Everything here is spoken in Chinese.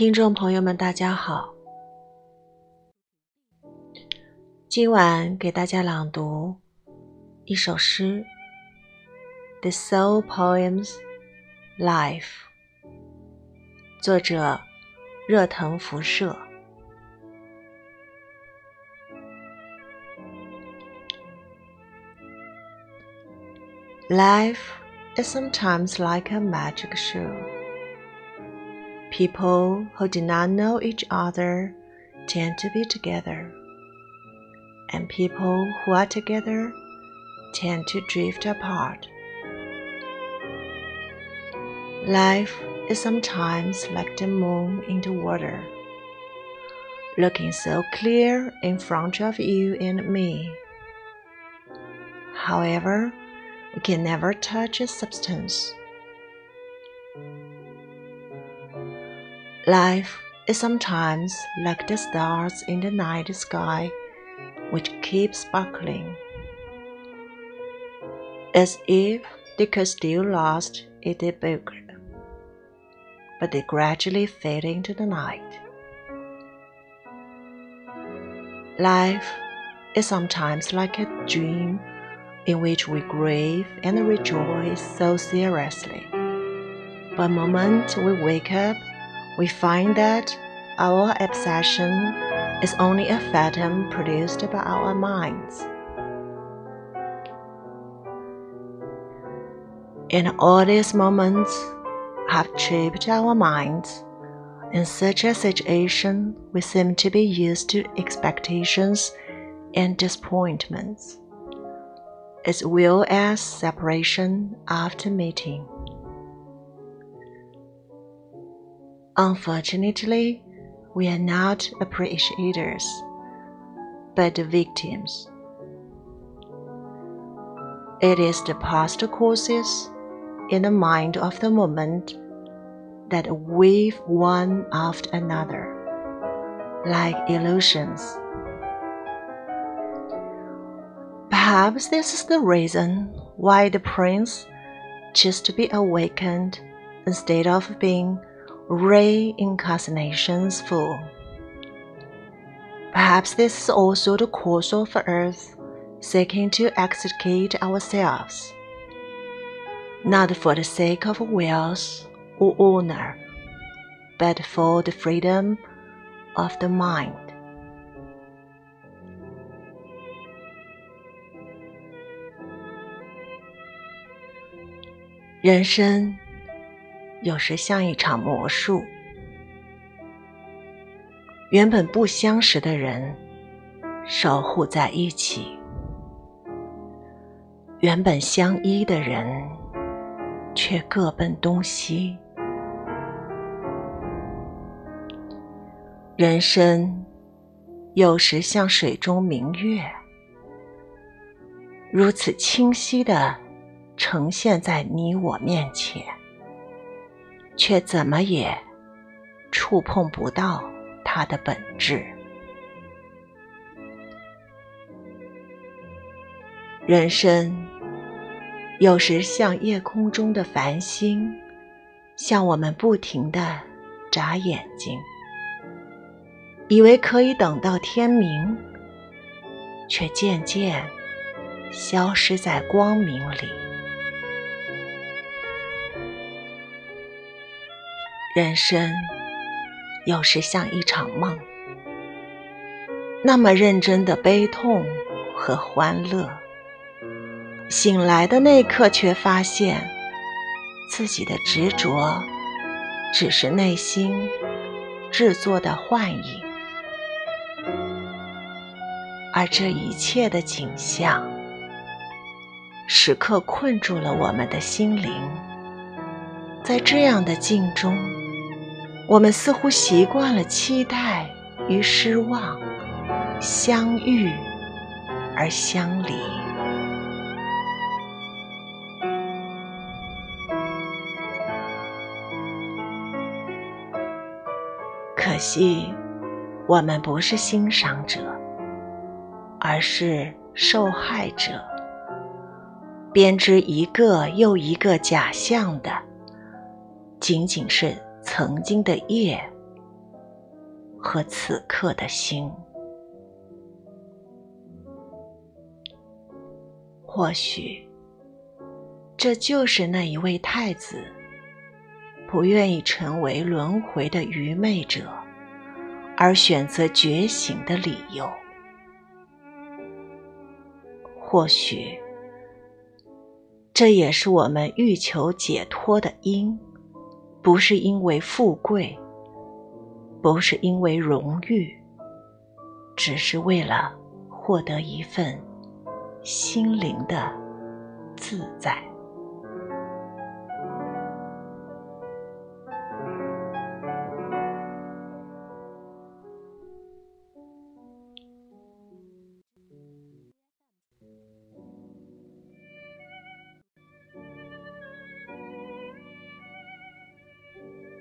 听众朋友们，大家好。今晚给大家朗读一首诗，《The Soul Poems Life》，作者热腾辐射。Life is sometimes like a magic show. People who do not know each other tend to be together, and people who are together tend to drift apart. Life is sometimes like the moon in the water, looking so clear in front of you and me. However, we can never touch its substance. Life is sometimes like the stars in the night sky, which keep sparkling, as if they could still last if they burned, but they gradually fade into the night. Life is sometimes like a dream in which we grieve and rejoice so seriously. But the moment we wake up, we find that our obsession is only a phantom produced by our minds. And all these moments have tripped our minds. In such a situation, we seem to be used to expectations and disappointments as well as separation after meeting. Unfortunately, we are not appreciators, but the victims. It is the past causes in the mind of the moment that weave one after another, like illusions Perhaps this is the reason why the prince chose to be awakened instead of being reincarnation's fool. Perhaps this is also the course of earth seeking to extricate ourselves, not for the sake of wealth or honor, but for the freedom of the mind. 有时像一场魔术，原本不相识的人守护在一起，原本相依的人却各奔东西。人生有时像水中明月，如此清晰的。呈现在你我面前，却怎么也触碰不到它的本质。人生有时像夜空中的繁星，向我们不停的眨眼睛，以为可以等到天明，却渐渐消失在光明里。人生有时像一场梦，那么认真的悲痛和欢乐。醒来的那刻，却发现自己的执着只是内心制作的幻影，而这一切的景象，时刻困住了我们的心灵。在这样的境中。我们似乎习惯了期待与失望，相遇而相离。可惜，我们不是欣赏者，而是受害者，编织一个又一个假象的，仅仅是。曾经的夜和此刻的心。或许，这就是那一位太子不愿意成为轮回的愚昧者，而选择觉醒的理由。或许，这也是我们欲求解脱的因，不是因为富贵，不是因为荣誉，只是为了获得一份心灵的自在。